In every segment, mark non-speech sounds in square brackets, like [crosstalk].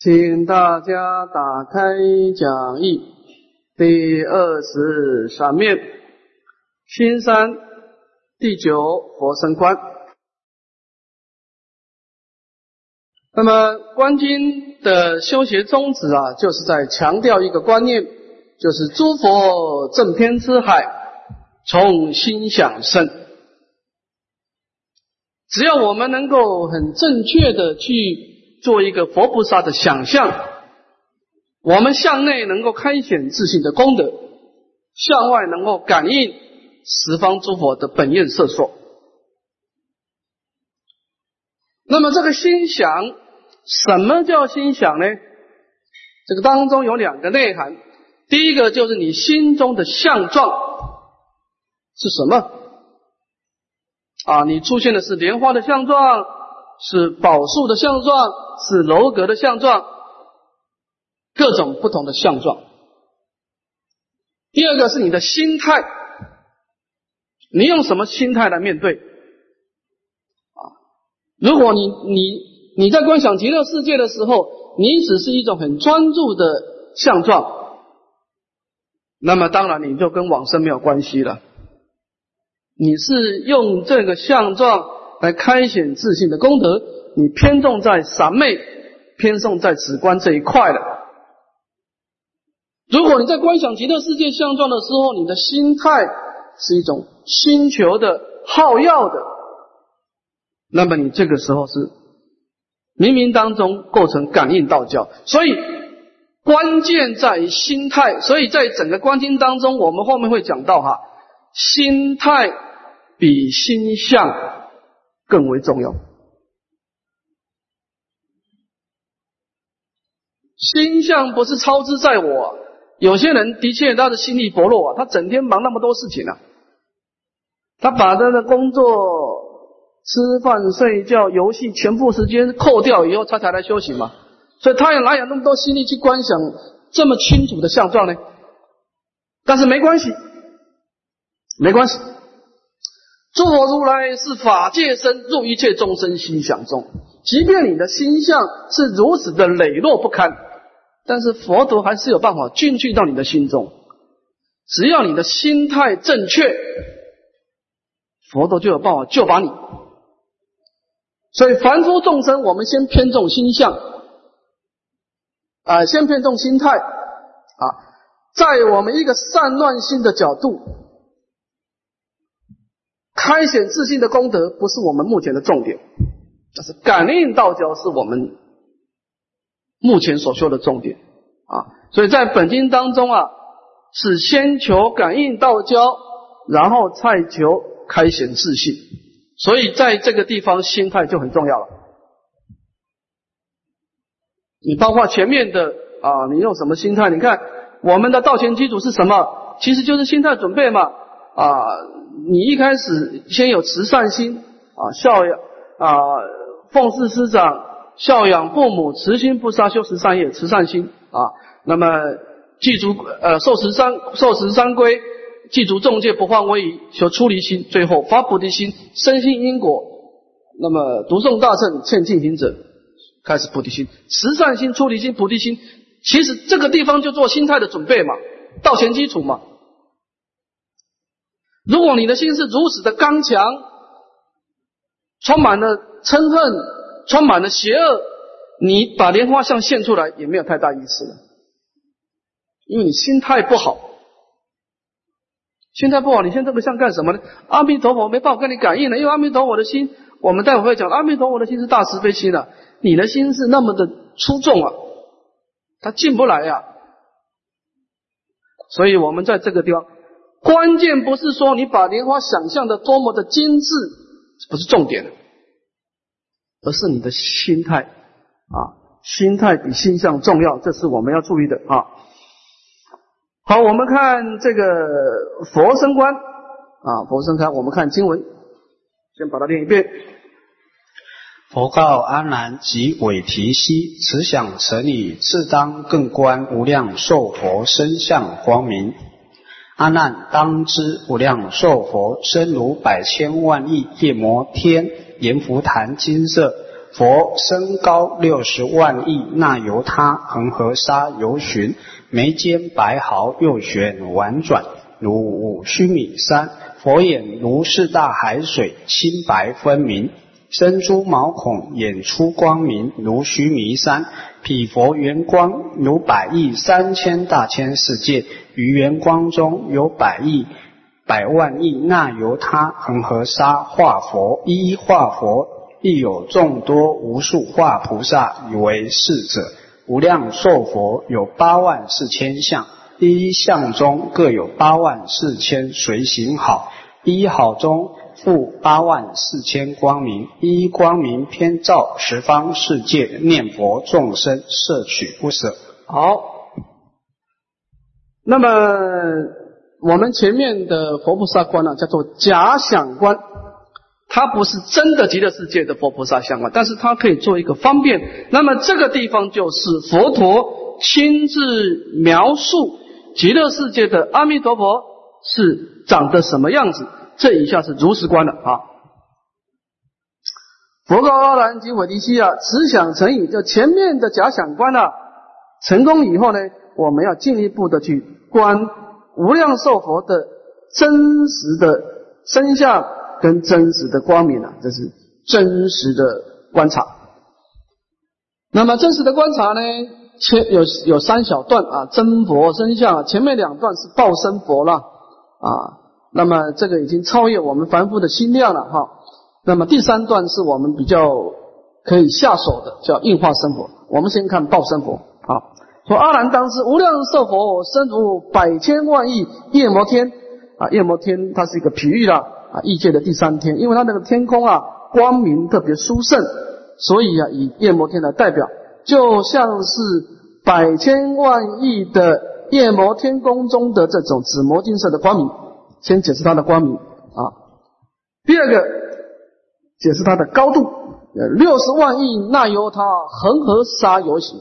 请大家打开讲义第二十三面，新山第九佛身观。那么观经的修学宗旨啊，就是在强调一个观念，就是诸佛正偏之海，从心想生。只要我们能够很正确的去做一个佛菩萨的想象，我们向内能够开显自信的功德，向外能够感应十方诸佛的本愿色说。那么这个心想，什么叫心想呢？这个当中有两个内涵，第一个就是你心中的相状是什么？啊，你出现的是莲花的相状，是宝树的相状，是楼阁的相状，各种不同的相状。第二个是你的心态，你用什么心态来面对？啊，如果你你你在观想极乐世界的时候，你只是一种很专注的相状，那么当然你就跟往生没有关系了。你是用这个相状来开显自信的功德，你偏重在三昧，偏重在止观这一块的。如果你在观想极乐世界相状的时候，你的心态是一种星球的好要的，那么你这个时候是冥冥当中构成感应道教。所以关键在于心态。所以在整个观经当中，我们后面会讲到哈，心态。比心相更为重要。心相不是超之在我，有些人的确他的心力薄弱啊，他整天忙那么多事情啊，他把他的工作、吃饭、睡觉、游戏全部时间扣掉以后，他才来修行嘛。所以他也哪有那么多心力去观想这么清楚的相状呢？但是没关系，没关系。诸佛如来是法界身，入一切众生心想中。即便你的心相是如此的磊落不堪，但是佛陀还是有办法进去到你的心中。只要你的心态正确，佛陀就有办法救把你。所以凡夫众生，我们先偏重心相，啊，先偏重心态，啊，在我们一个善乱心的角度。开显自信的功德不是我们目前的重点，但是感应道交是我们目前所修的重点啊。所以在本经当中啊，是先求感应道交，然后再求开显自信。所以在这个地方心态就很重要了。你包括前面的啊，你用什么心态？你看我们的道前基础是什么？其实就是心态准备嘛啊。你一开始先有慈善心啊，孝养啊，奉事师长，孝养父母，慈心不杀，修十善业，慈善心啊。那么记住呃，受十三受十三规，记住众戒不犯威仪，修出离心，最后发菩提心，深信因果。那么读诵大乘，劝进行者，开始菩提心，慈善心、出离心、菩提心。其实这个地方就做心态的准备嘛，道前基础嘛。如果你的心是如此的刚强，充满了嗔恨，充满了邪恶，你把莲花像现出来也没有太大意思了，因为你心态不好，心态不好，你现在这个像干什么呢？阿弥陀佛没办法跟你感应了，因为阿弥陀佛的心，我们待会会讲，阿弥陀佛的心是大慈悲心的，你的心是那么的出众啊，他进不来呀，所以我们在这个地方。关键不是说你把莲花想象的多么的精致，不是重点，而是你的心态啊，心态比心相重要，这是我们要注意的啊。好，我们看这个佛身观啊，佛身观，我们看经文，先把它念一遍。佛告阿难及韦提希：此想成理，自当更观无量寿佛身相光明。阿难，当知无量寿佛身如百千万亿夜摩天阎浮檀金色，佛身高六十万亿那由他恒河沙游巡，眉间白毫右旋婉转，如五须弥山。佛眼如四大海水，清白分明。身诸毛孔，眼出光明，如须弥山。彼佛圆光如百亿三千大千世界，于圆光中有百亿。百万亿那由他恒河沙化佛，一一化佛，亦有众多无数化菩萨以为是者。无量寿佛有八万四千相，一一相中各有八万四千随行好，一好中复八万四千光明，一光明偏照十方世界，念佛众生摄取不舍。好，那么。我们前面的佛菩萨观呢，叫做假想观，它不是真的极乐世界的佛菩萨相观，但是它可以做一个方便。那么这个地方就是佛陀亲自描述极乐世界的阿弥陀佛是长得什么样子。这一下是如实观了啊。佛告阿难及韦提希啊，此想成矣。就前面的假想观啊，成功以后呢，我们要进一步的去观。无量寿佛的真实的身相跟真实的光明啊，这是真实的观察。那么真实的观察呢，前有有三小段啊，真佛身相，前面两段是报身佛了啊。那么这个已经超越我们凡夫的心量了哈。那么第三段是我们比较可以下手的，叫硬化生活。我们先看报身佛啊。说阿难当知，无量寿佛身如百千万亿夜摩天啊，夜摩天它是一个比喻啦啊，异界的第三天，因为它那个天空啊光明特别殊胜，所以啊以夜摩天来代表，就像是百千万亿的夜摩天宫中的这种紫魔金色的光明。先解释它的光明啊，第二个解释它的高度，呃六十万亿那由他恒河沙游行。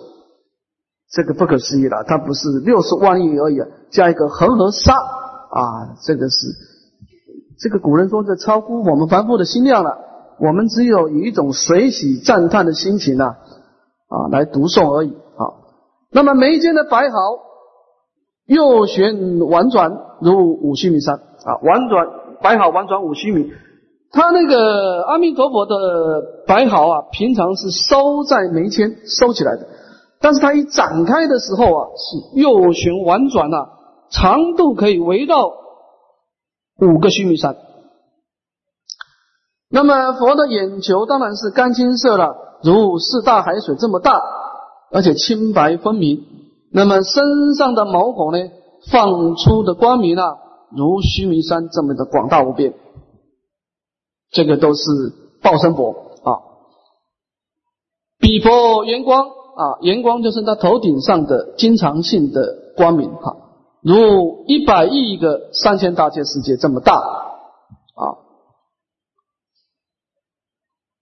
这个不可思议了，它不是六十万亿而已，加一个恒河沙啊，这个是这个古人说这超乎我们凡夫的心量了。我们只有以一种随喜赞叹的心情呢啊来读诵而已啊。那么眉间的白毫右旋婉转如五须弥山啊，婉转白毫婉转五须弥，他那个阿弥陀佛的白毫啊，平常是收在眉间收起来的。但是它一展开的时候啊，是右旋婉转啊，长度可以围绕五个须弥山。那么佛的眼球当然是干青色了，如四大海水这么大，而且清白分明。那么身上的毛孔呢，放出的光明啊，如须弥山这么的广大无边。这个都是报身佛啊，比佛圆光。啊，圆光就是他头顶上的经常性的光明哈，如一百亿个三千大千世界这么大啊。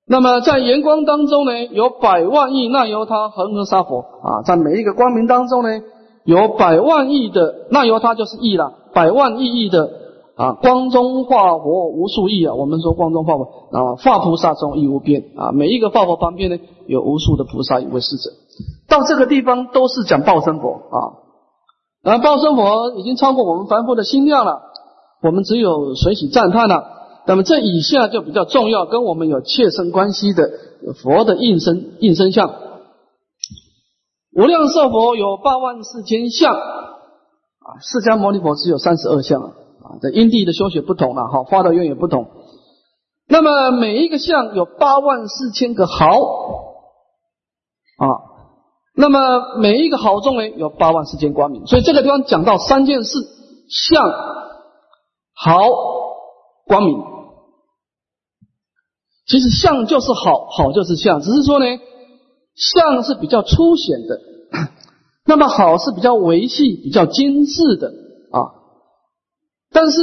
那么在圆光当中呢，有百万亿那由他恒河沙佛啊，在每一个光明当中呢，有百万亿的那由他就是亿了，百万亿亿的。啊，光中化佛无数亿啊！我们说光中化佛啊，化菩萨中亦无边啊！每一个化佛旁边呢，有无数的菩萨以为侍者。到这个地方都是讲报身佛啊，而报身佛已经超过我们凡夫的心量了，我们只有随喜赞叹了。那么这以下就比较重要，跟我们有切身关系的佛的应身应身相。无量寿佛有八万四千相啊，释迦牟尼佛只有三十二相啊。这因地的修学不同了，哈，发的愿也不同。那么每一个相有八万四千个毫啊，那么每一个毫中呢有八万四千光明。所以这个地方讲到三件事：相、毫、光明。其实相就是好，好就是相，只是说呢，相是比较粗显的，[coughs] 那么好是比较维系、比较精致的啊。但是，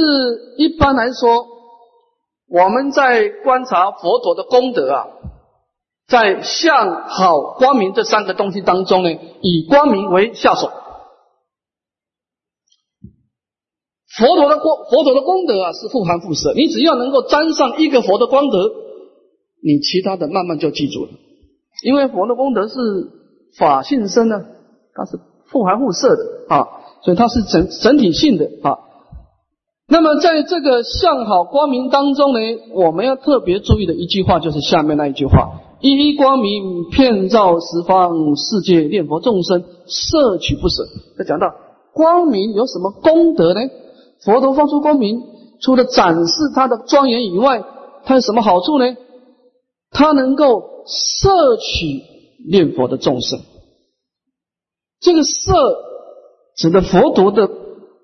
一般来说，我们在观察佛陀的功德啊，在相好光明这三个东西当中呢，以光明为下手。佛陀的光，佛陀的功德啊，是富含富舍。你只要能够沾上一个佛的光德，你其他的慢慢就记住了因为佛的功德是法性身呢，它是互含互摄的啊，所以它是整整体性的啊。那么在这个向好光明当中呢，我们要特别注意的一句话就是下面那一句话：一一光明遍照十方世界，念佛众生摄取不舍。他讲到光明有什么功德呢？佛陀放出光明，除了展示它的庄严以外，它有什么好处呢？它能够摄取念佛的众生。这个摄指的佛陀的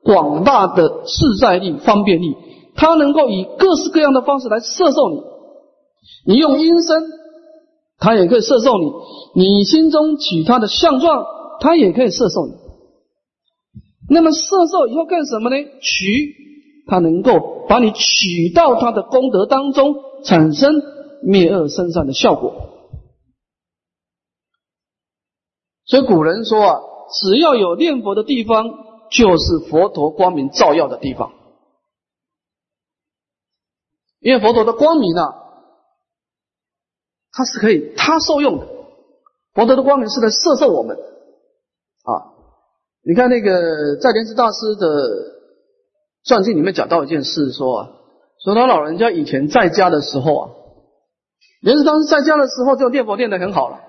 广大的自在力、方便力，它能够以各式各样的方式来摄受你。你用音声，它也可以摄受你；你心中取它的相状，它也可以摄受你。那么摄受以后干什么呢？取，它能够把你取到它的功德当中，产生灭恶生善的效果。所以古人说啊，只要有念佛的地方，就是佛陀光明照耀的地方。因为佛陀的光明啊，它是可以他受用的。佛陀的光明是来摄受我们啊。你看那个在莲池大师的传记里面讲到一件事，说啊，说他老人家以前在家的时候啊，莲池大师在家的时候就念佛念得很好了。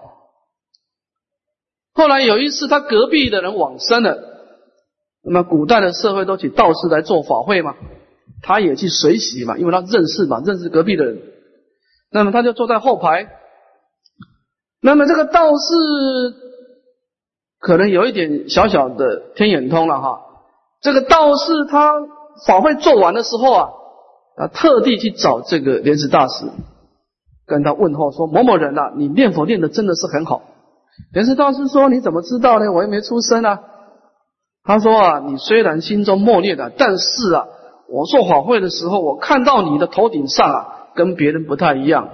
后来有一次他隔壁的人往生了，那么古代的社会都请道士来做法会嘛，他也去随喜嘛，因为他认识嘛，认识隔壁的人，那么他就坐在后排，那么这个道士。可能有一点小小的天眼通了哈，这个道士他法会做完的时候啊，他特地去找这个莲池大师，跟他问候说：“某某人呐，你念佛念的真的是很好。”莲池大师说：“你怎么知道呢？我又没出声啊。”他说：“啊，你虽然心中默念的，但是啊，我做法会的时候，我看到你的头顶上啊，跟别人不太一样。”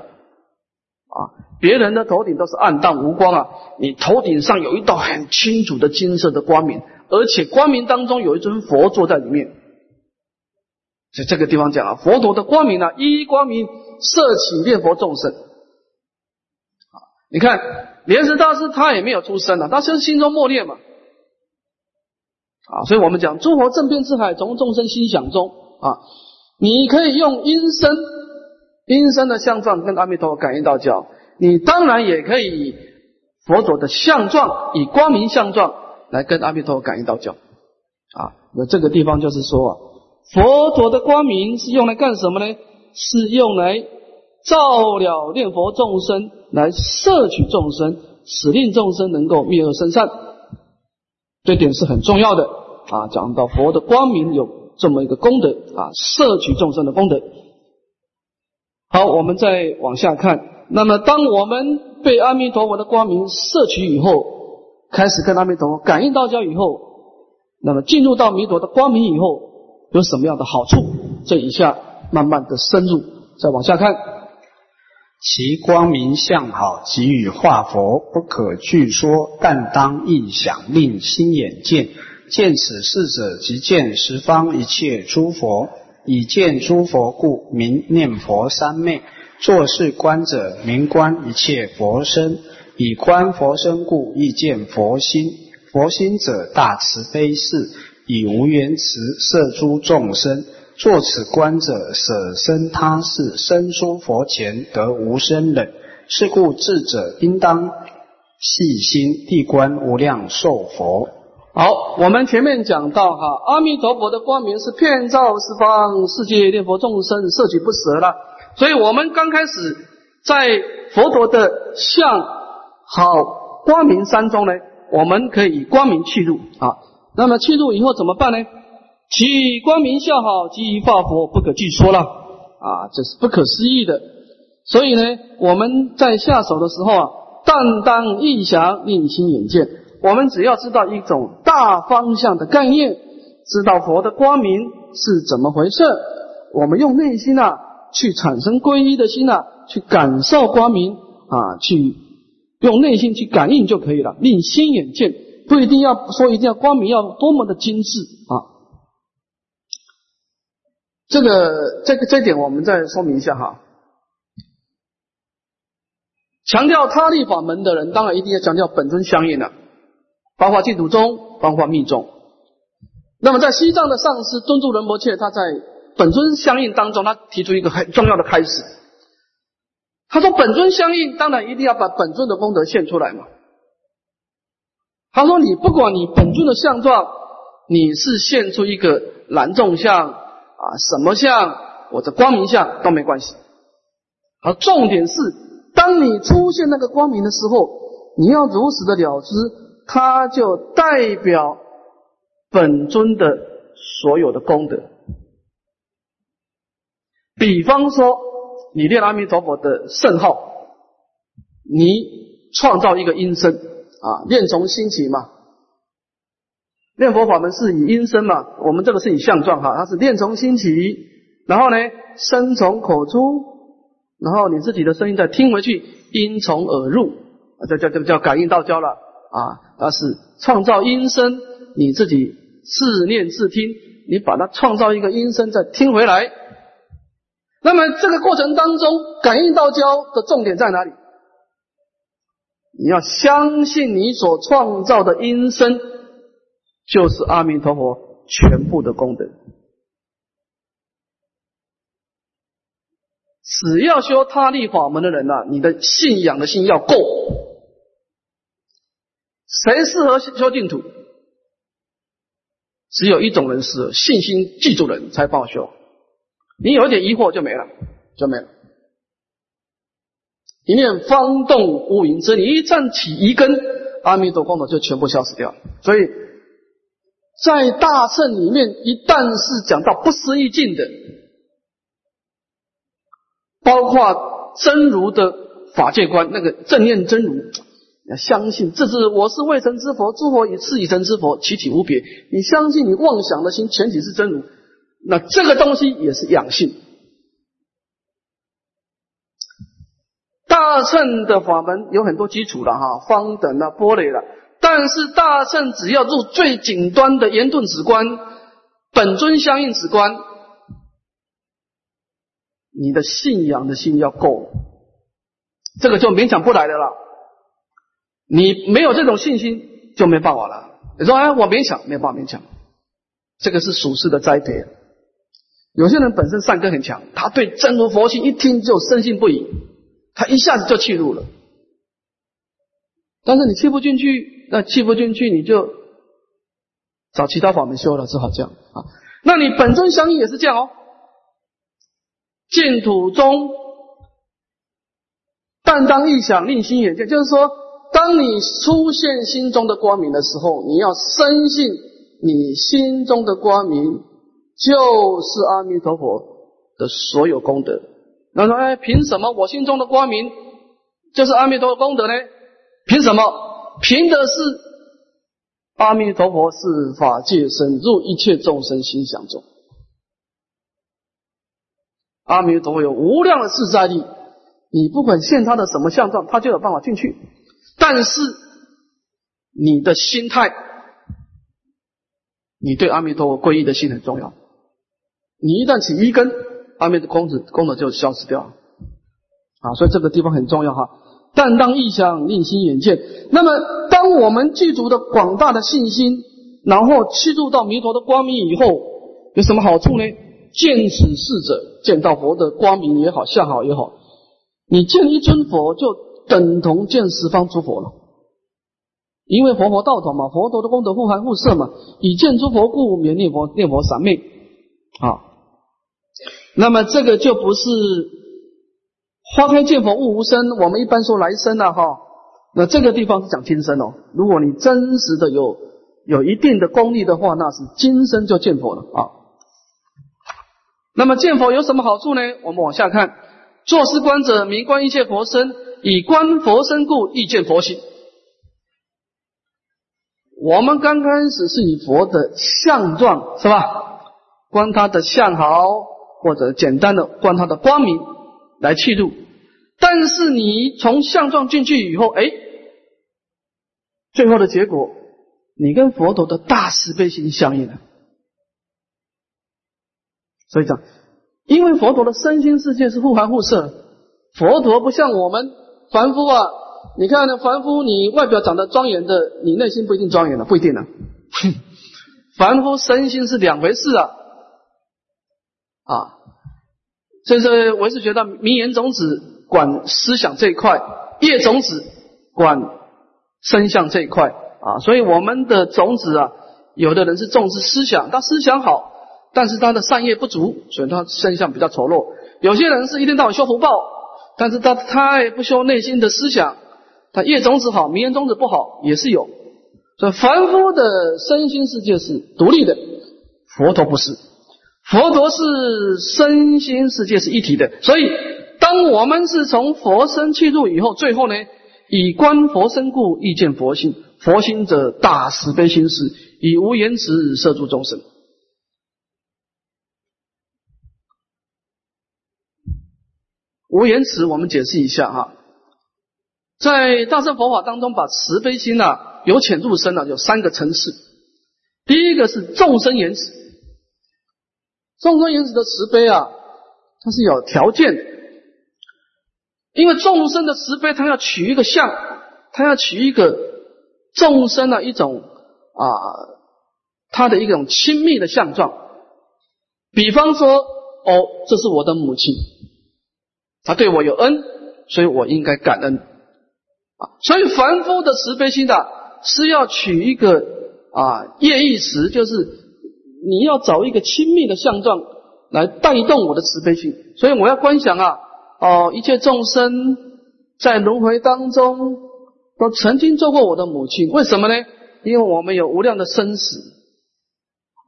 啊，别人的头顶都是暗淡无光啊，你头顶上有一道很清楚的金色的光明，而且光明当中有一尊佛坐在里面。在这个地方讲啊，佛陀的光明呢，一光明摄取念佛众生。啊，你看莲池大师他也没有出生啊，他是心中默念嘛。啊，所以我们讲诸佛正遍智海，从众生心想中啊，你可以用音声。阴身的相状跟阿弥陀佛感应道交，你当然也可以以佛陀的相状，以光明相状来跟阿弥陀佛感应道交。啊，那这个地方就是说啊，佛陀的光明是用来干什么呢？是用来照了念佛众生，来摄取众生，使令众生能够灭恶生善。这点是很重要的啊。讲到佛的光明有这么一个功德啊，摄取众生的功德。好，我们再往下看。那么，当我们被阿弥陀佛的光明摄取以后，开始跟阿弥陀佛感应道交以后，那么进入到弥陀的光明以后，有什么样的好处？这一下慢慢的深入，再往下看。其光明相好，给予化佛不可据说，但当意想，令心眼见。见此事者，即见十方一切诸佛。以见诸佛故，名念佛三昧；作是观者，名观一切佛身。以观佛身故，亦见佛心。佛心者，大慈悲事，以无缘慈摄诸众生。作此观者，舍身他世，身出佛前，得无生忍。是故智者应当细心地观无量寿佛。好，我们前面讲到哈，阿弥陀佛的光明是遍照十方世界，念佛众生摄取不舍了。所以，我们刚开始在佛陀的相好光明山中呢，我们可以光明去入啊。那么去入以后怎么办呢？其光明相好，即以化佛，不可据说了啊，这是不可思议的。所以呢，我们在下手的时候啊，但当意想，令心眼见。我们只要知道一种大方向的概念，知道佛的光明是怎么回事，我们用内心啊去产生皈依的心啊，去感受光明啊，去用内心去感应就可以了。令心眼见，不一定要说一定要光明要多么的精致啊。这个这个这点我们再说明一下哈。强调他力法门的人，当然一定要强调本尊相应了，包括净土宗，包括密宗。那么在西藏的上师敦助仁波切，他在本尊相应当中，他提出一个很重要的开始。他说：“本尊相应，当然一定要把本尊的功德献出来嘛。”他说：“你不管你本尊的相状，你是献出一个蓝众相啊，什么相，我的光明相都没关系。而重点是，当你出现那个光明的时候，你要如实的了知，它就代表本尊的所有的功德。比方说。”你念阿弥陀佛的圣号，你创造一个音声啊，念从心起嘛。念佛法门是以音声嘛，我们这个是以相状哈，它是念从心起，然后呢，声从口出，然后你自己的声音再听回去，音从耳入，啊，这叫这个叫感应道交了啊，它是创造音声，你自己自念自听，你把它创造一个音声再听回来。那么这个过程当中，感应道交的重点在哪里？你要相信你所创造的音声就是阿弥陀佛全部的功德。只要修他力法门的人呐，你的信仰的心要够。谁适合修净土？只有一种人适合，信心记住人才报修。你有一点疑惑就没了，就没了。一念方动无云遮，你一站起一根，阿弥陀佛就全部消失掉。所以在大圣里面，一旦是讲到不思议境的，包括真如的法界观，那个正念真如，要相信这是我是未成之佛，诸佛以次以成之佛，其体无别。你相信你妄想的心全体是真如。那这个东西也是养性。大乘的法门有很多基础的哈，方等啊、波雷了。但是大圣只要入最顶端的严顿止观、本尊相应止观，你的信仰的心要够，这个就勉强不来的了。你没有这种信心就没办法了。你说哎，我勉强，没办法勉强，这个是属实的栽培。有些人本身善根很强，他对真如佛性一听就深信不疑，他一下子就契入了。但是你契不进去，那契不进去你就找其他法门修了，只好这样啊。那你本尊相应也是这样哦。净土中，但当一想，令心眼见，就是说，当你出现心中的光明的时候，你要深信你心中的光明。就是阿弥陀佛的所有功德。那说：“哎，凭什么我心中的光明就是阿弥陀佛功德呢？凭什么？凭的是阿弥陀佛是法界深入一切众生心想中。阿弥陀佛有无量的自在力，你不管现他的什么相状，他就有办法进去。但是你的心态，你对阿弥陀佛皈依的心很重要。”你一旦起一根，阿弥陀功德功德就消失掉了，啊，所以这个地方很重要哈。但当意想，令心眼见。那么，当我们具足的广大的信心，然后吸入到弥陀的光明以后，有什么好处呢？见此事者，见到佛的光明也好，相好也好，你见一尊佛，就等同见十方诸佛了。因为佛佛道同嘛，佛陀的功德互含互摄嘛，以见诸佛故，免念佛念佛三昧，啊。那么这个就不是花开见佛悟无生，我们一般说来生了哈。那这个地方是讲今生哦。如果你真实的有有一定的功力的话，那是今生就见佛了啊。那么见佛有什么好处呢？我们往下看，作是观者，明观一切佛身，以观佛身故，亦见佛心。我们刚开始是以佛的相状是吧？观他的相好。或者简单的观他的光明来去入，但是你从相状进去以后，哎，最后的结果，你跟佛陀的大慈悲心相应了。所以讲，因为佛陀的身心世界是互含互摄，佛陀不像我们凡夫啊，你看呢，凡夫你外表长得庄严的，你内心不一定庄严的，不一定的。[laughs] 凡夫身心是两回事啊，啊，这是我是觉得名言种子管思想这一块，业种子管身相这一块啊，所以我们的种子啊，有的人是重视思想，他思想好，但是他的善业不足，所以他身相比较丑陋。有些人是一天到晚修福报，但是他太不修内心的思想，他业种子好，名言种子不好，也是有。所以凡夫的身心世界是独立的，佛陀不是，佛陀是身心世界是一体的。所以，当我们是从佛身去入以后，最后呢，以观佛身故，意见佛心。佛心者，大慈悲心事，以无言辞摄诸众生。无言辞，我们解释一下哈，在大乘佛法当中，把慈悲心呢。由浅入深呢，有三个层次。第一个是众生言辞，众生言辞的慈悲啊，它是有条件的，因为众生的慈悲，它要取一个相，它要取一个众生的一种啊，他的一种亲密的相状。比方说，哦，这是我的母亲，她对我有恩，所以我应该感恩啊。所以凡夫的慈悲心的。是要取一个啊业意识，就是你要找一个亲密的相状来带动我的慈悲心，所以我要观想啊哦，一切众生在轮回当中都曾经做过我的母亲，为什么呢？因为我们有无量的生死，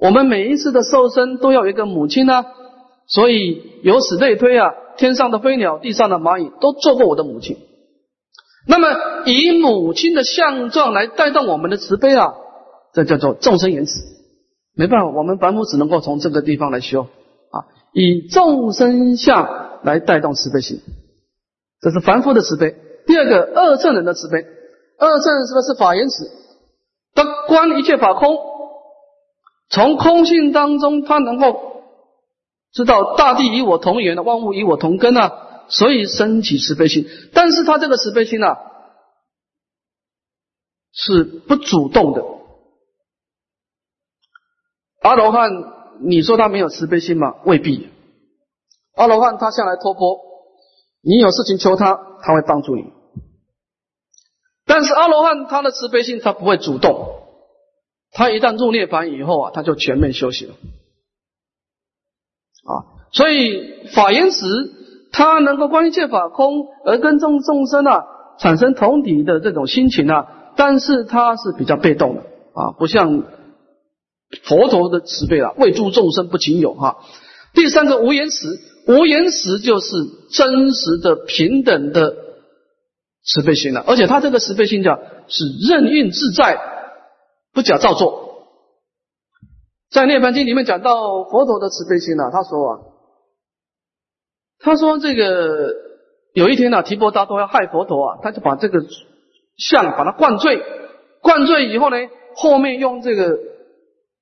我们每一次的受生都要有一个母亲呢，所以由此类推啊，天上的飞鸟，地上的蚂蚁都做过我的母亲。那么，以母亲的相状来带动我们的慈悲啊，这叫做众生言辞。没办法，我们凡夫只能够从这个地方来修啊，以众生相来带动慈悲心，这是凡夫的慈悲。第二个，二乘人的慈悲，二乘是不是法言辞？他观一切法空，从空性当中，他能够知道大地与我同源的，万物与我同根啊。所以升起慈悲心，但是他这个慈悲心啊，是不主动的。阿罗汉，你说他没有慈悲心吗？未必。阿罗汉他向来托钵，你有事情求他，他会帮助你。但是阿罗汉他的慈悲心，他不会主动。他一旦入涅槃以后啊，他就全面休息了。啊，所以法言时。他能够观一切法空，而跟众众生啊产生同体的这种心情啊，但是他是比较被动的啊，不像佛陀的慈悲啊，为诸众生不仅有哈。第三个无言慈，无言慈就是真实的平等的慈悲心了，而且他这个慈悲心叫是任运自在，不假造作。在《涅槃经》里面讲到佛陀的慈悲心呢，他说啊。他说：“这个有一天呢，提婆达多要害佛陀啊，他就把这个像把它灌醉，灌醉以后呢，后面用这个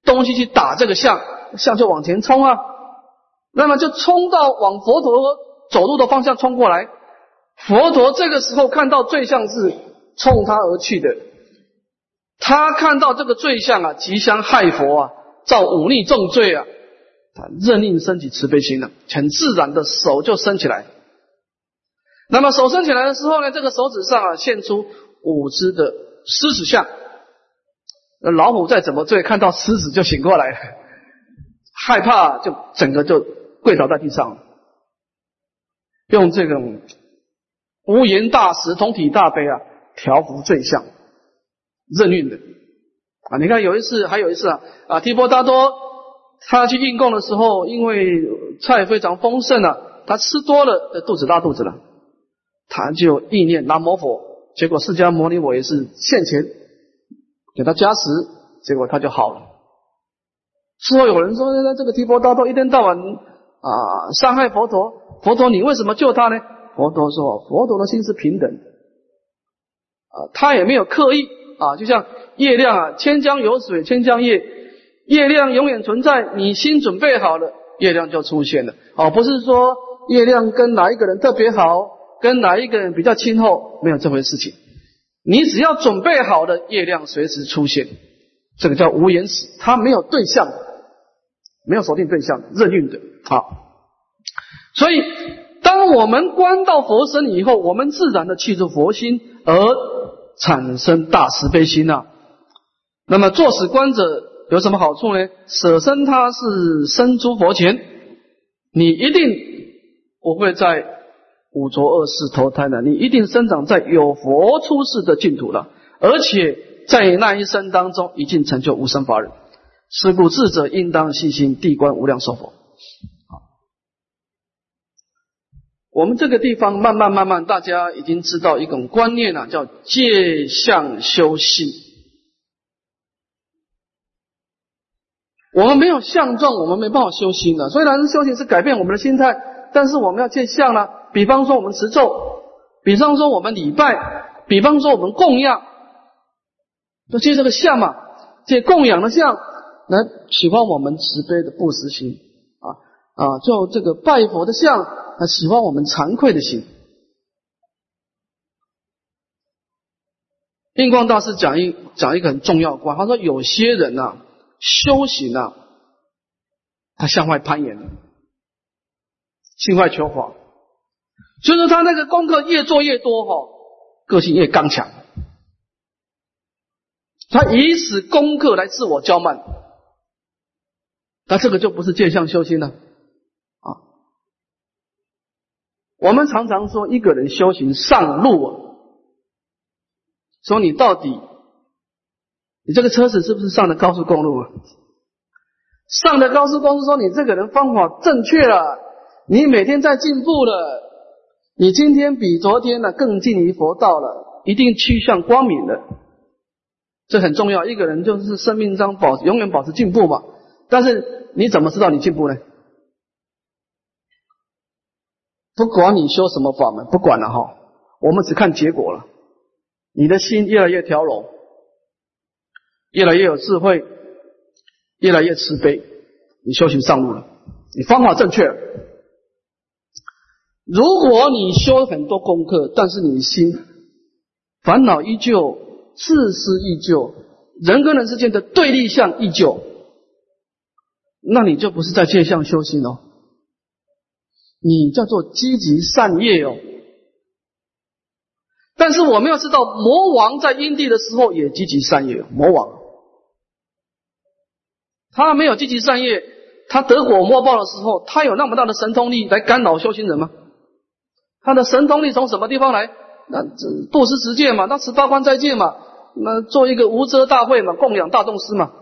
东西去打这个像，像就往前冲啊，那么就冲到往佛陀走路的方向冲过来。佛陀这个时候看到罪像是冲他而去的，他看到这个罪像啊，吉祥害佛啊，造忤逆重罪啊。”他任令升起慈悲心了，很自然的手就伸起来。那么手伸起来的时候呢，这个手指上啊现出五只的狮子像。那老虎再怎么醉，看到狮子就醒过来，害怕就整个就跪倒在地上，用这种无言大慈、同体大悲啊调伏罪相，任运的啊。你看有一次，还有一次啊啊，提婆达多。他去应供的时候，因为菜非常丰盛啊，他吃多了，肚子拉肚子了，他就意念南无佛，结果释迦牟尼我也是现前给他加持，结果他就好了。事后有人说，那这个提婆达多一天到晚啊伤害佛陀，佛陀你为什么救他呢？佛陀说，佛陀的心是平等啊，他也没有刻意啊，就像月亮啊，千江有水千江月。月亮永远存在，你心准备好了，月亮就出现了。哦，不是说月亮跟哪一个人特别好，跟哪一个人比较亲厚，没有这回事情。你只要准备好了，业量随时出现，这个叫无言死，它没有对象，没有锁定对象，任运的啊。所以，当我们观到佛身以后，我们自然的去除佛心，而产生大慈悲心啊。那么，作死观者有什么好处呢？舍身他是生诸佛前，你一定不会在。五浊恶世投胎了，你一定生长在有佛出世的净土了，而且在那一生当中已经成就无生法忍。是故智者应当细心地观无量寿佛。好，我们这个地方慢慢慢慢，大家已经知道一种观念了，叫借相修心。我们没有相状，我们没办法修心的。虽然修行是改变我们的心态，但是我们要借相呢。比方说我们持咒，比方说我们礼拜，比方说我们供养，都借这个相嘛，借供养的相来喜欢我们慈悲的布施心啊啊，就这个拜佛的相来喜欢我们惭愧的心。印光大师讲一讲一个很重要观，他说有些人呐修行啊，他向外攀岩，向外求法。就是他那个功课越做越多哈，个性越刚强，他以此功课来自我骄慢，那这个就不是见相修心了啊。我们常常说一个人修行上路啊，说你到底你这个车子是不是上的高速公路啊？上的高速公路，说你这个人方法正确了，你每天在进步了。你今天比昨天呢更近于佛道了，一定趋向光明的，这很重要。一个人就是生命中保永远保持进步嘛。但是你怎么知道你进步呢？不管你修什么法门，不管了哈，我们只看结果了。你的心越来越调柔，越来越有智慧，越来越慈悲，你修行上路了，你方法正确。如果你修很多功课，但是你心烦恼依旧，自私依旧，人跟人之间的对立相依旧，那你就不是在借相修行哦，你叫做积极善业哦。但是我们要知道，魔王在阴地的时候也积极善业，魔王他没有积极善业，他得果莫报的时候，他有那么大的神通力来干扰修行人吗？他的神通力从什么地方来？那这布施持戒嘛，那十八关斋戒嘛，那做一个无遮大会嘛，供养大众师嘛。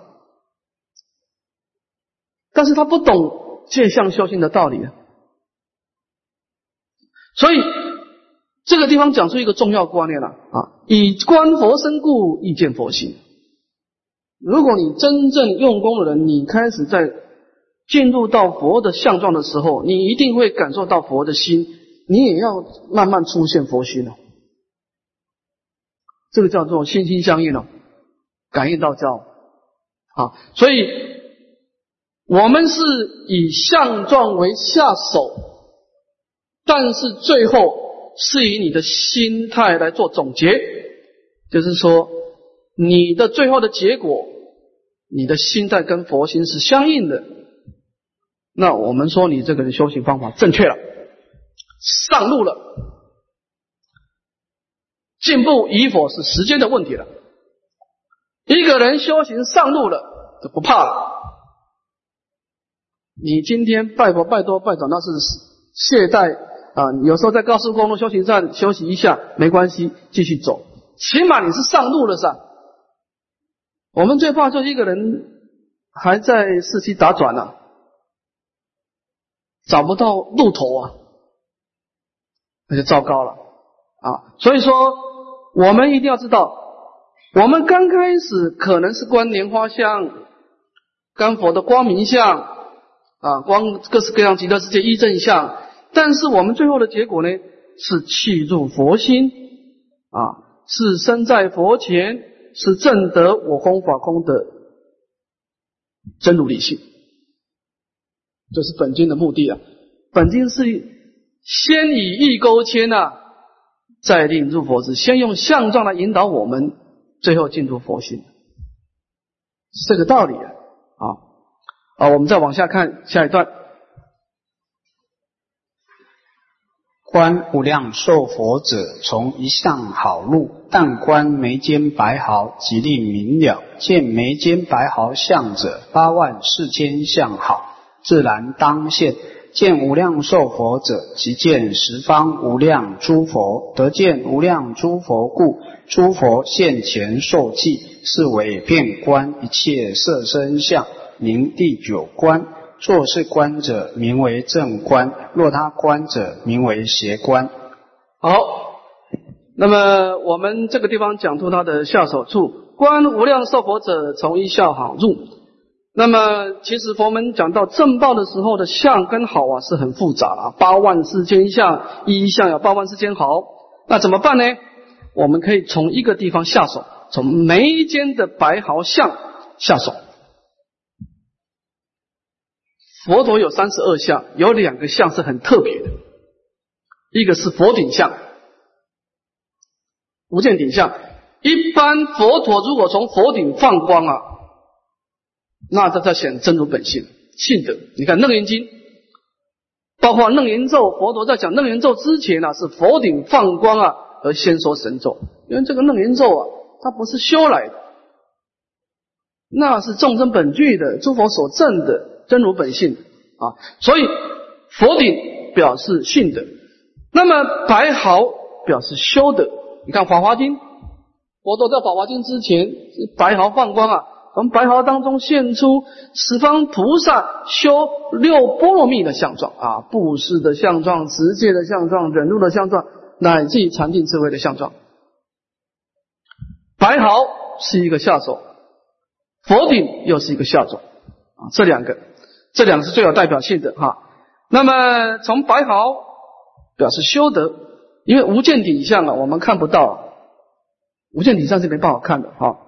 但是他不懂戒相修行的道理啊，所以这个地方讲出一个重要观念了啊：以观佛身故，亦见佛心。如果你真正用功的人，你开始在进入到佛的相状的时候，你一定会感受到佛的心。你也要慢慢出现佛心了，这个叫做心心相印了，感应道交啊。所以，我们是以相状为下手，但是最后是以你的心态来做总结，就是说，你的最后的结果，你的心态跟佛心是相应的，那我们说你这个人修行方法正确了。上路了，进步与否是时间的问题了。一个人修行上路了，就不怕了。你今天拜佛拜多拜少，那是懈怠啊。有时候在高速公路休息站休息一下没关系，继续走。起码你是上路了噻。我们最怕就一个人还在四期打转呢，找不到路头啊。那就糟糕了啊！所以说，我们一定要知道，我们刚开始可能是观莲花相、观佛的光明相啊，光各式各样极乐世界一正相，但是我们最后的结果呢，是契入佛心啊，是身在佛前，是正得我空法空的真如理性，这是本经的目的啊！本经是。先以意勾牵呐，再令入佛智。先用相状来引导我们，最后进入佛性，是这个道理啊！啊啊，我们再往下看下一段。观无量寿佛者，从一向好路，但观眉间白毫，即令明了。见眉间白毫相者，八万四千相好，自然当现。见无量寿佛者，即见十方无量诸佛。得见无量诸佛故，诸佛现前受记，是为遍观一切色身相，名第九观。若是观者，名为正观；若他观者，名为邪观。好，那么我们这个地方讲出他的下手处，观无量寿佛者，从一笑好入。那么其实佛门讲到正报的时候的相跟好啊，是很复杂啊，八万四千相，一相有八万四千好，那怎么办呢？我们可以从一个地方下手，从眉间的白毫相下手。佛陀有三十二相，有两个相是很特别的，一个是佛顶相，无见顶相。一般佛陀如果从佛顶放光啊，那这在显真如本性性德。你看《楞严经》，包括《楞严咒》，佛陀在讲《楞严咒》之前呢，是佛顶放光啊，而先说神咒。因为这个《楞严咒》啊，它不是修来的，那是众生本具的，诸佛所证的。真如本性啊，所以佛顶表示性德，那么白毫表示修德。你看《法华经》，佛陀在《法华经》之前是白毫放光啊，从白毫当中现出十方菩萨修六波罗蜜的相状啊，布施的相状、持戒的相状、忍辱的相状，乃至禅定智慧的相状。白毫是一个下手，佛顶又是一个下手啊，这两个。这两个是最有代表性的哈。那么从白毫表示修德，因为无见底相啊，我们看不到，无见底相是没办法看的哈。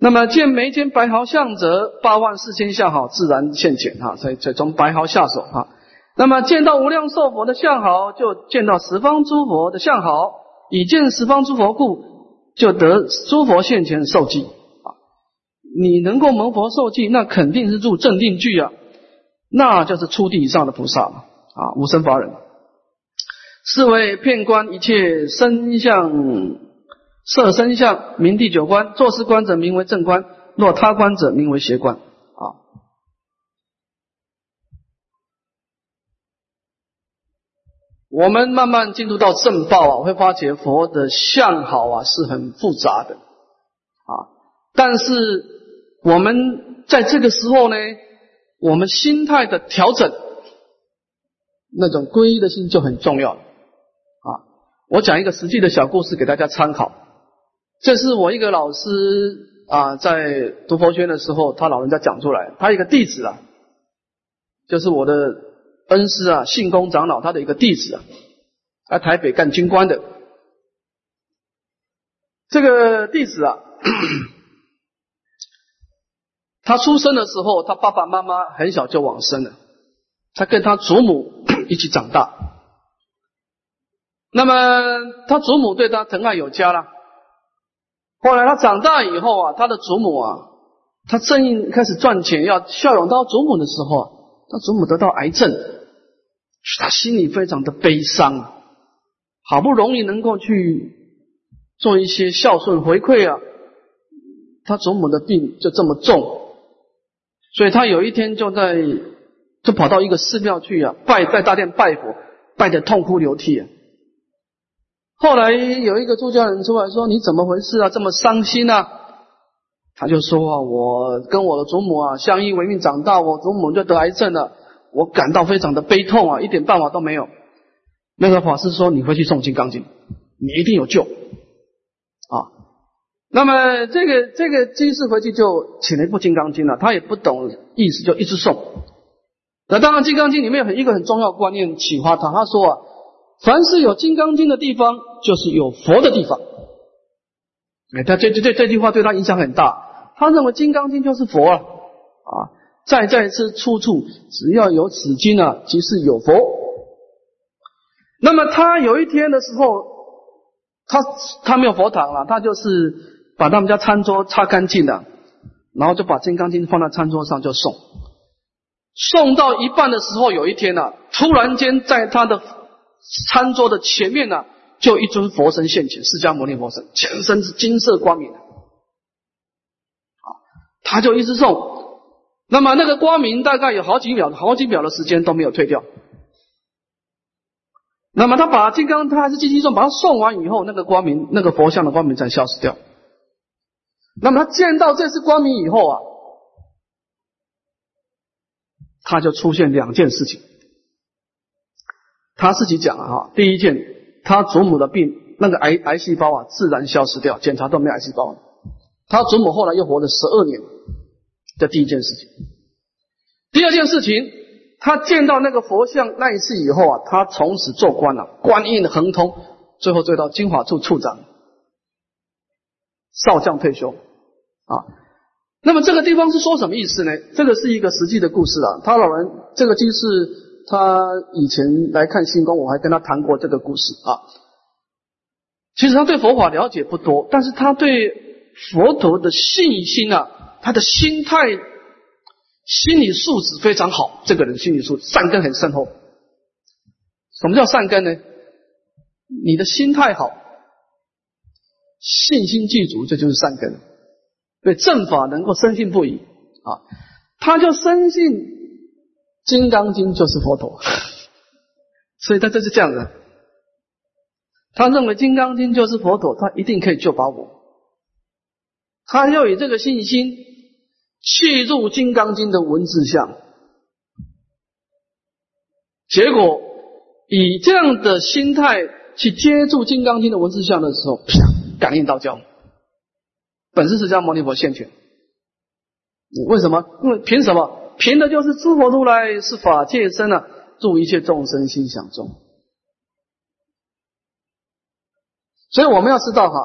那么见眉间白毫相者，八万四千相好自然现前哈。所以从白毫下手哈。那么见到无量寿佛的相好，就见到十方诸佛的相好，以见十方诸佛故，就得诸佛现前受记啊。你能够蒙佛受记，那肯定是入正定具啊，那就是初地以上的菩萨嘛啊，无生法忍，是为遍观一切身相、色身相，名第九观。作是观者名为正观，若他观者名为邪观啊。我们慢慢进入到正报啊，会发觉佛的相好啊是很复杂的啊，但是。我们在这个时候呢，我们心态的调整，那种皈依的心就很重要啊。我讲一个实际的小故事给大家参考。这是我一个老师啊，在读佛学的时候，他老人家讲出来，他一个弟子啊，就是我的恩师啊，信公长老他的一个弟子啊，在台北干军官的这个弟子啊。[coughs] 他出生的时候，他爸爸妈妈很小就往生了，他跟他祖母 [coughs] 一起长大。那么他祖母对他疼爱有加了。后来他长大以后啊，他的祖母啊，他正开始赚钱要孝养到祖母的时候啊，他祖母得到癌症，他心里非常的悲伤啊，好不容易能够去做一些孝顺回馈啊，他祖母的病就这么重。所以他有一天就在就跑到一个寺庙去啊，拜在大殿拜佛，拜得痛哭流涕啊。后来有一个出家人出来说：“你怎么回事啊？这么伤心啊？”他就说：“啊，我跟我的祖母啊相依为命长大，我祖母就得癌症了，我感到非常的悲痛啊，一点办法都没有。”那个法师说：“你回去诵《金刚经》，你一定有救啊。”那么这个这个居士回去就请了一部《金刚经》了，他也不懂意思，就一直诵。那当然，《金刚经》里面有一个很重要观念启发他，他说啊，凡是有《金刚经》的地方，就是有佛的地方。哎，他这这这这句话对他影响很大。他认为《金刚经》就是佛啊，啊，在在是处处只要有此经啊，即是有佛。那么他有一天的时候，他他没有佛堂了，他就是把他们家餐桌擦干净了，然后就把《金刚经》放在餐桌上就送。送到一半的时候，有一天呢，突然间在他的餐桌的前面呢，就一尊佛身现前，释迦牟尼佛身，全身是金色光明的。他就一直送，那么那个光明大概有好几秒、好几秒的时间都没有退掉。那么他把金刚，他还是继续送，把它送完以后，那个光明，那个佛像的光明才消失掉。那么他见到这次光明以后啊，他就出现两件事情。他自己讲了哈，第一件，他祖母的病，那个癌癌细胞啊，自然消失掉，检查都没有癌细胞了。他祖母后来又活了十二年，这第一件事情。第二件事情，他见到那个佛像那一次以后啊，他从此做官了，官运亨通，最后做到金华处处长，少将退休啊。那么这个地方是说什么意思呢？这个是一个实际的故事啊。他老人这个就是，他以前来看星宫，我还跟他谈过这个故事啊。其实他对佛法了解不多，但是他对。佛陀的信心啊，他的心态、心理素质非常好。这个人心理素质善根很深厚。什么叫善根呢？你的心态好，信心具足，这就是善根。对正法能够深信不疑啊，他就深信《金刚经》就是佛陀，[laughs] 所以他就是这样的。他认为《金刚经》就是佛陀，他一定可以救把我。他要以这个信心去入《金刚经》的文字相，结果以这样的心态去接触《金刚经》的文字相的时候，啪，感应道交，本是释迦牟尼佛现前。为什么？因为凭什么？凭的就是诸佛如来是法界身啊，助一切众生心想中。所以我们要知道哈。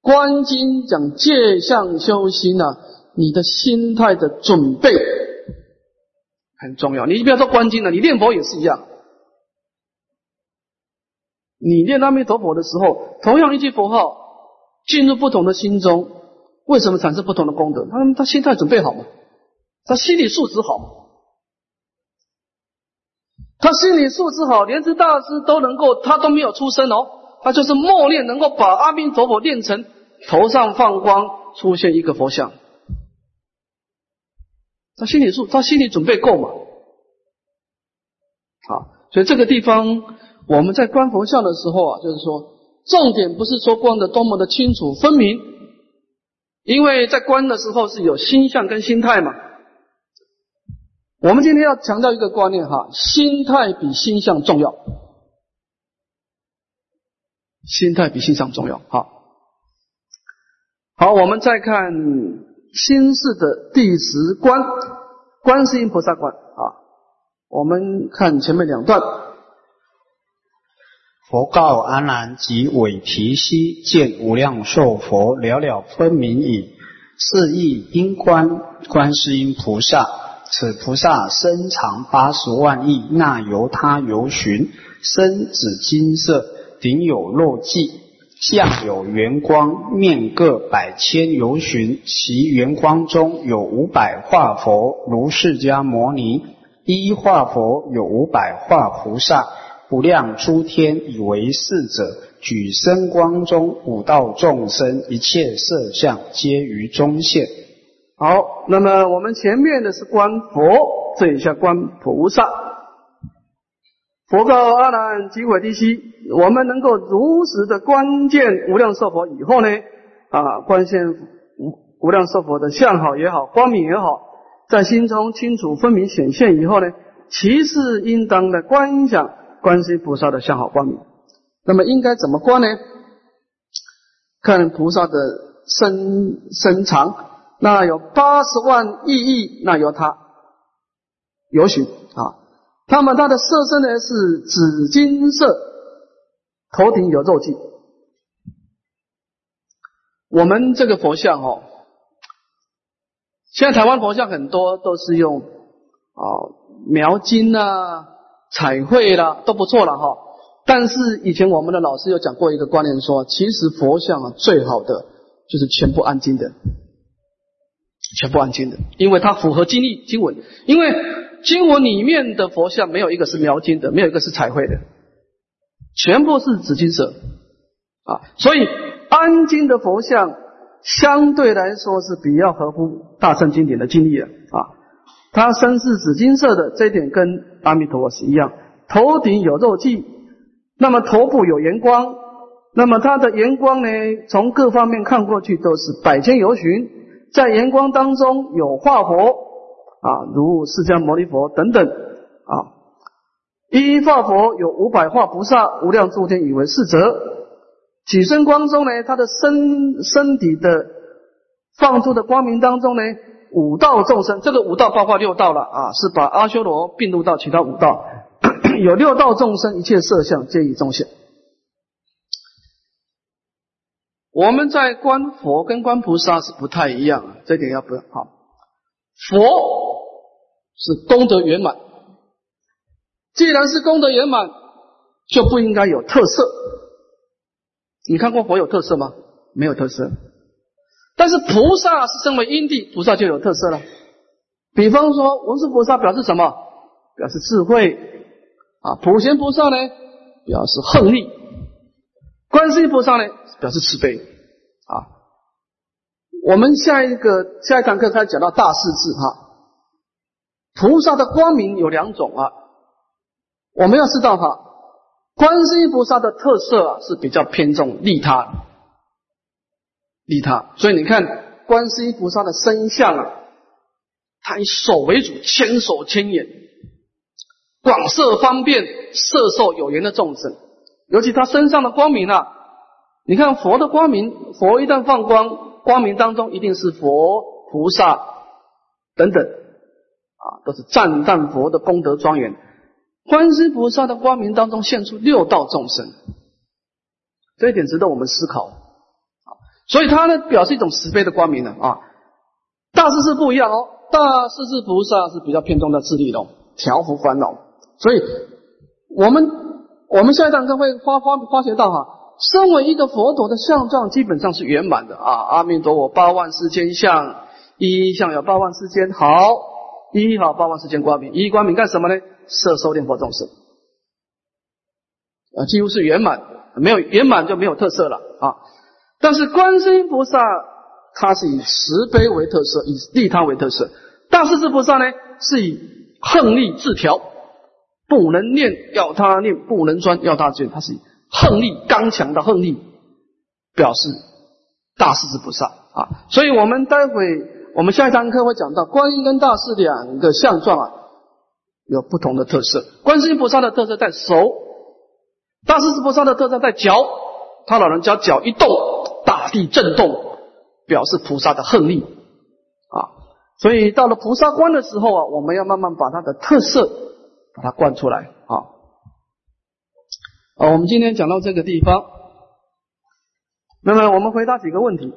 观经讲戒相修心呢，你的心态的准备很重要。你不要说观经了，你念佛也是一样。你念阿弥陀佛的时候，同样一句佛号进入不同的心中，为什么产生不同的功德？他他心态准备好吗？他心理素质好？他心理素质好，莲池大师都能够，他都没有出声哦，他就是默念，能够把阿弥陀佛念成。头上放光，出现一个佛像，他心里素，他心里准备够嘛？好，所以这个地方我们在观佛像的时候啊，就是说，重点不是说观的多么的清楚分明，因为在观的时候是有心相跟心态嘛。我们今天要强调一个观念哈，心态比心相重要，心态比心相重要，好。好，我们再看心事的第十关，观世音菩萨观啊。我们看前面两段。佛告阿难及韦提希：见无量寿佛了了分明矣。是亦因观观世音菩萨，此菩萨身长八十万亿，那由他游巡，身紫金色，顶有肉髻。相有圆光，面各百千由旬，其圆光中有五百化佛，如释迦牟尼；一化佛有五百化菩萨，不量诸天以为是者，举身光中五道众生，一切色相皆于中现。好，那么我们前面的是观佛，这一下观菩萨。佛告阿难及韦提希：我们能够如实的观见无量寿佛以后呢，啊，观现无无量寿佛的相好也好，光明也好，在心中清楚分明显现以后呢，其次应当的观想观世菩萨的相好光明。那么应该怎么观呢？看菩萨的身身长，那有八十万亿亿，那由他有许啊。那么它的色身呢是紫金色，头顶有肉髻。我们这个佛像哦，现在台湾佛像很多都是用啊描金啊、彩绘啦都不错了哈。但是以前我们的老师有讲过一个观念，说其实佛像啊最好的就是全部安经的，全部安经的，因为它符合经义经文，因为经文里面的佛像没有一个是描金的，没有一个是彩绘的，全部是紫金色啊，所以安经的佛像相对来说是比较合乎大乘经典的经义的啊，它身是紫金色的，这一点跟阿弥陀佛是一样，头顶有肉髻。那么头部有圆光，那么它的圆光呢？从各方面看过去都是百千由旬，在圆光当中有化佛啊，如释迦牟尼佛等等啊。一化佛有五百化菩萨，无量诸天以为是者。起身光中呢，他的身身体的放出的光明当中呢，五道众生，这个五道包括六道了啊，是把阿修罗并入到其他五道。[coughs] 有六道众生，一切色相皆以中现。我们在观佛跟观菩萨是不太一样，这点要不要好。佛是功德圆满，既然是功德圆满，就不应该有特色。你看过佛有特色吗？没有特色。但是菩萨是身为因地，菩萨就有特色了。比方说，文殊菩萨表示什么？表示智慧。啊，普贤菩萨呢，表示横力；观世音菩萨呢，表示慈悲。啊，我们下一个下一堂课开始讲到大势至哈，菩萨的光明有两种啊，我们要知道哈，观世音菩萨的特色啊是比较偏重利他，利他。所以你看观世音菩萨的身相啊，他以手为主，千手千眼。广摄方便摄受有缘的众生，尤其他身上的光明啊，你看佛的光明，佛一旦放光，光明当中一定是佛菩萨等等啊，都是赞叹佛的功德庄严。观世菩萨的光明当中现出六道众生，这一点值得我们思考啊。所以他呢，表示一种慈悲的光明呢啊。大势是不一样哦，大势至菩萨是比较偏重的自利的，调伏烦恼。所以，我们我们下一堂课会发发发觉到哈，身为一个佛陀的相状，基本上是圆满的啊。阿弥陀佛，八万四千相，一一相有八万四千好，一一好八万四千光明，一光明干什么呢？摄受念佛众生啊，几乎是圆满，没有圆满就没有特色了啊。但是观世音菩萨，他是以慈悲为特色，以利他为特色；大势至菩萨呢，是以横利自调。不能念要他念，不能专要他专，他是横力刚强的横力，表示大势至菩萨啊。所以我们待会我们下一堂课会讲到观音跟大势两个相状啊，有不同的特色。观世音菩萨的特色在手，大势至菩萨的特色在脚。他老人家脚一动，大地震动，表示菩萨的横力啊。所以到了菩萨观的时候啊，我们要慢慢把它的特色。把它灌出来啊！啊，我们今天讲到这个地方，那么我们回答几个问题。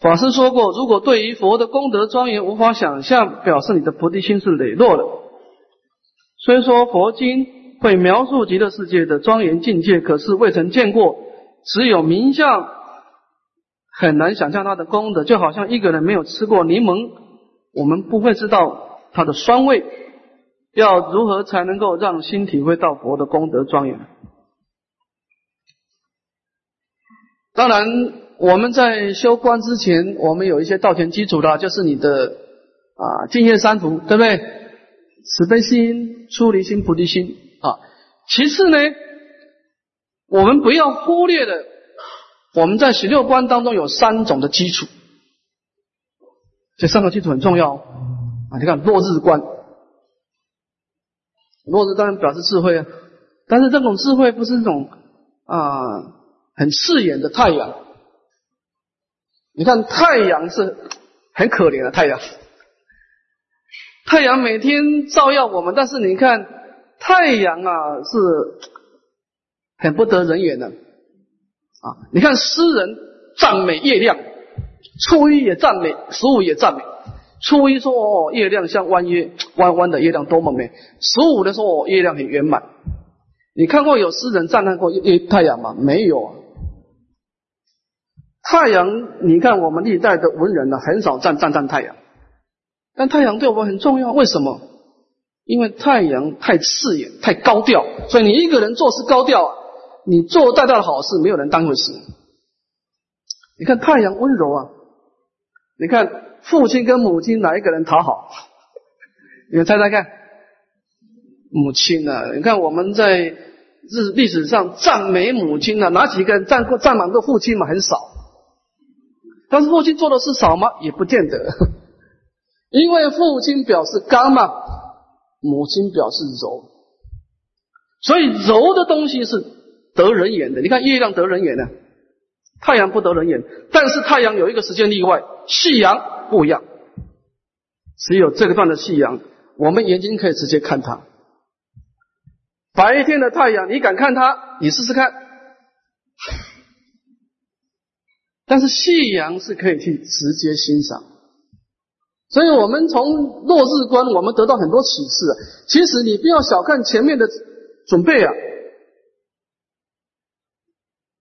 法师说过，如果对于佛的功德庄严无法想象，表示你的菩提心是磊落的。虽说佛经会描述极乐世界的庄严境界，可是未曾见过，只有名相。很难想象它的功德，就好像一个人没有吃过柠檬，我们不会知道它的酸味。要如何才能够让心体会到佛的功德庄严？当然，我们在修观之前，我们有一些道前基础的，就是你的啊净业三途，对不对？慈悲心、出离心、菩提心啊。其次呢，我们不要忽略了。我们在十六观当中有三种的基础，这三个基础很重要啊！你看落日观，落日当然表示智慧啊，但是这种智慧不是那种啊很刺眼的太阳。你看太阳是很可怜的太阳，太阳每天照耀我们，但是你看太阳啊是很不得人缘的。啊你看诗人赞美月亮，初一也赞美，十五也赞美，初一说哦，月亮像弯月，弯弯的月亮多么美。十五的时候哦，月亮很圆满。你看过有诗人赞叹过月太阳吗？没有啊。太阳，你看我们历代的文人呢，很少赞赞叹太阳。但太阳对我们很重要，为什么？因为太阳太刺眼、太高调，所以你一个人做事高调啊，你做再大的好事，没有人当回事。你看太阳温柔啊，你看父亲跟母亲哪一个人讨好？你们猜猜看，母亲啊！你看我们在日历史上赞美母亲啊，哪几个人赞过赞满过父亲嘛？很少。但是父亲做的事少吗？也不见得，[laughs] 因为父亲表示刚嘛，母亲表示柔，所以柔的东西是得人眼的。你看月亮得人眼呢。太阳不得人眼，但是太阳有一个时间例外，夕阳不一样。只有这个段的夕阳，我们眼睛可以直接看它。白天的太阳，你敢看它？你试试看。但是夕阳是可以去直接欣赏。所以我们从落日观，我们得到很多启示。其实你不要小看前面的准备啊。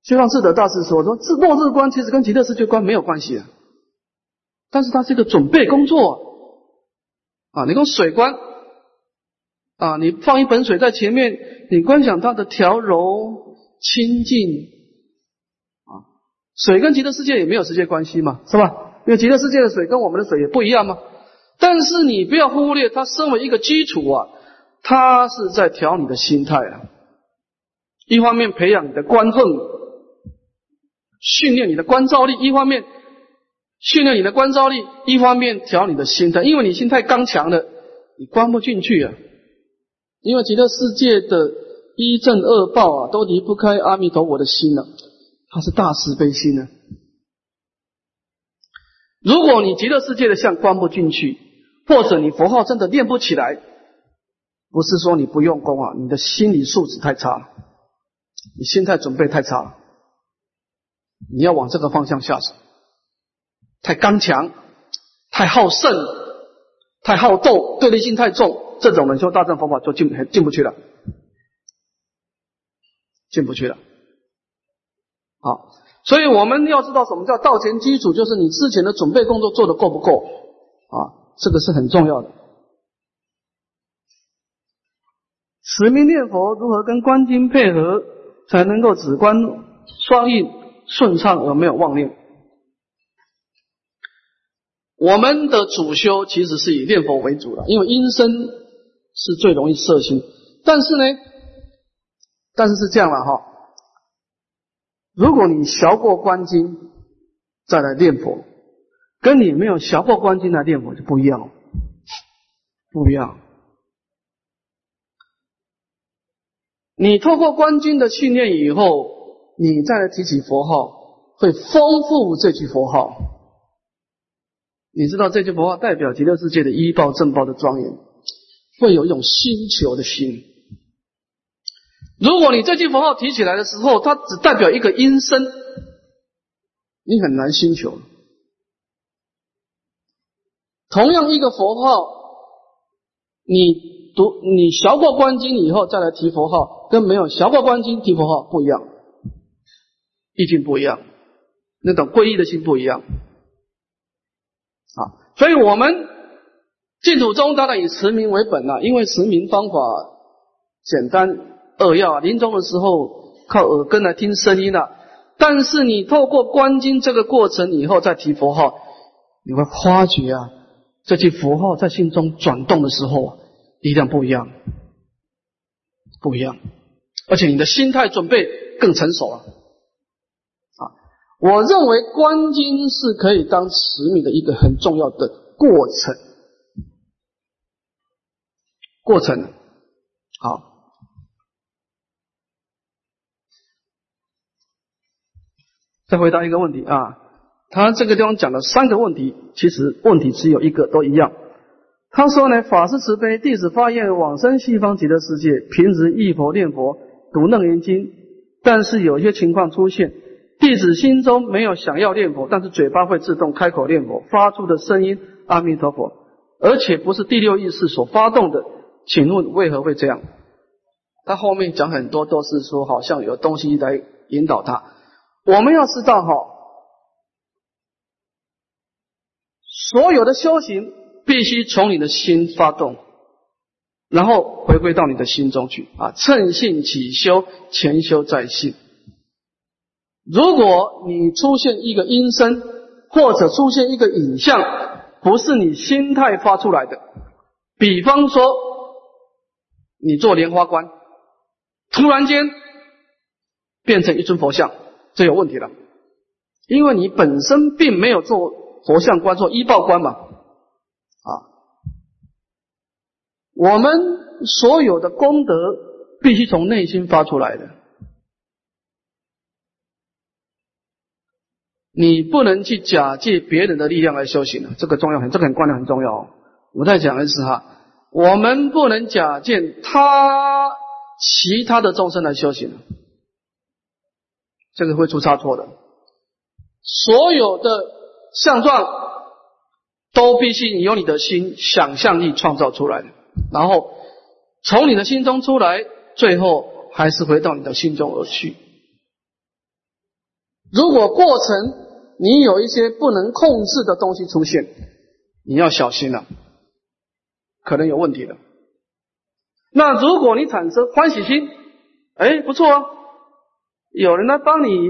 西方智德大师说：“说自落日观其实跟极乐世界观没有关系啊，但是它是一个准备工作啊。你用水观啊，你放一盆水在前面，你观想它的调柔清净啊。水跟极乐世界也没有直接关系嘛，是吧？因为极乐世界的水跟我们的水也不一样嘛。但是你不要忽略它身为一个基础啊，它是在调你的心态啊。一方面培养你的观恨。”训练你的观照力，一方面训练你的观照力，一方面调你的心态。因为你心态刚强了，你关不进去啊。因为极乐世界的一正二报啊，都离不开阿弥陀佛的心了，他是大慈悲心呢。如果你极乐世界的相关不进去，或者你佛号真的练不起来，不是说你不用功啊，你的心理素质太差，你心态准备太差了。你要往这个方向下手，太刚强，太好胜，太好斗，对立性太重，这种人修大乘佛法就进进不去了，进不去了。好，所以我们要知道什么叫道前基础，就是你之前的准备工作做的够不够啊？这个是很重要的。持名念佛如何跟观经配合，才能够止观双运？顺畅而没有妄念。我们的主修其实是以念佛为主的，因为阴身是最容易摄心。但是呢，但是是这样了哈。如果你学过观经再来念佛，跟你没有学过观经来念佛就不一样了，不一样。你透过观经的训练以后。你再来提起佛号，会丰富这句佛号。你知道这句佛号代表极乐世界的医报正报的庄严，会有一种星球的心。如果你这句佛号提起来的时候，它只代表一个音声，你很难星球。同样一个佛号，你读你学过观经以后再来提佛号，跟没有学过观经提佛号不一样。意境不一样，那种皈依的心不一样啊，所以我们净土宗当然以持名为本了，因为持名方法简单扼要，临终的时候靠耳根来听声音了。但是你透过观经这个过程以后再提佛号，你会发觉啊，这句佛号在心中转动的时候，力量不一样，不一样，而且你的心态准备更成熟了。我认为观经是可以当持名的一个很重要的过程，过程好。再回答一个问题啊，他这个地方讲了三个问题，其实问题只有一个，都一样。他说呢，法师慈悲，弟子发愿往生西方极乐世界，平时忆佛念佛，读楞严经，但是有些情况出现。弟子心中没有想要念佛，但是嘴巴会自动开口念佛，发出的声音阿弥陀佛，而且不是第六意识所发动的。请问为何会这样？他后面讲很多都是说，好像有东西来引导他。我们要知道哈，所有的修行必须从你的心发动，然后回归到你的心中去啊。趁性起修，前修在性。如果你出现一个音声，或者出现一个影像，不是你心态发出来的，比方说你做莲花观，突然间变成一尊佛像，这有问题了，因为你本身并没有做佛像观，做依报观嘛，啊，我们所有的功德必须从内心发出来的。你不能去假借别人的力量来修行这个重要很，这个很观念很重要。我再讲一次哈，我们不能假借他其他的众生来修行，这个会出差错的。所有的相状都必须你用你的心想象力创造出来的，然后从你的心中出来，最后还是回到你的心中而去。如果过程你有一些不能控制的东西出现，你要小心了，可能有问题的。那如果你产生欢喜心，哎，不错啊，有人来帮你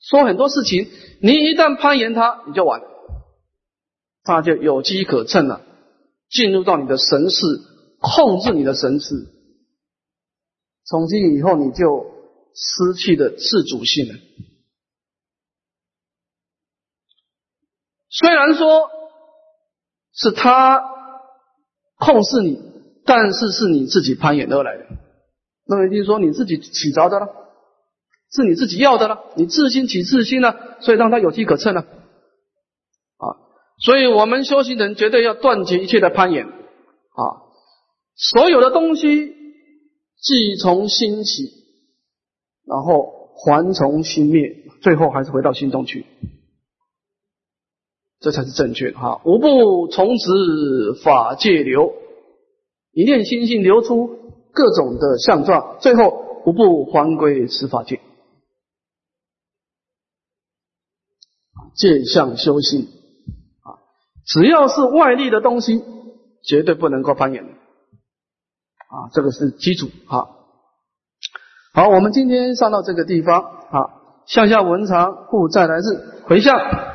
说很多事情，你一旦攀岩他，你就完，他就有机可乘了，进入到你的神识，控制你的神识，从今以后你就失去了自主性了。虽然说是他控制你，但是是你自己攀岩而来的。那么就是说你自己起着的了，是你自己要的了，你自心起自心了，所以让他有机可乘了。啊，所以我们修行人绝对要断绝一切的攀岩啊，所有的东西既从心起，然后还从心灭，最后还是回到心中去。这才是正确的哈！无不从此法界流，一念心性流出各种的相状，最后无不还归此法界。见相修心啊，只要是外力的东西，绝对不能够攀岩啊，这个是基础哈。好，我们今天上到这个地方啊，向下文长故再来日回向。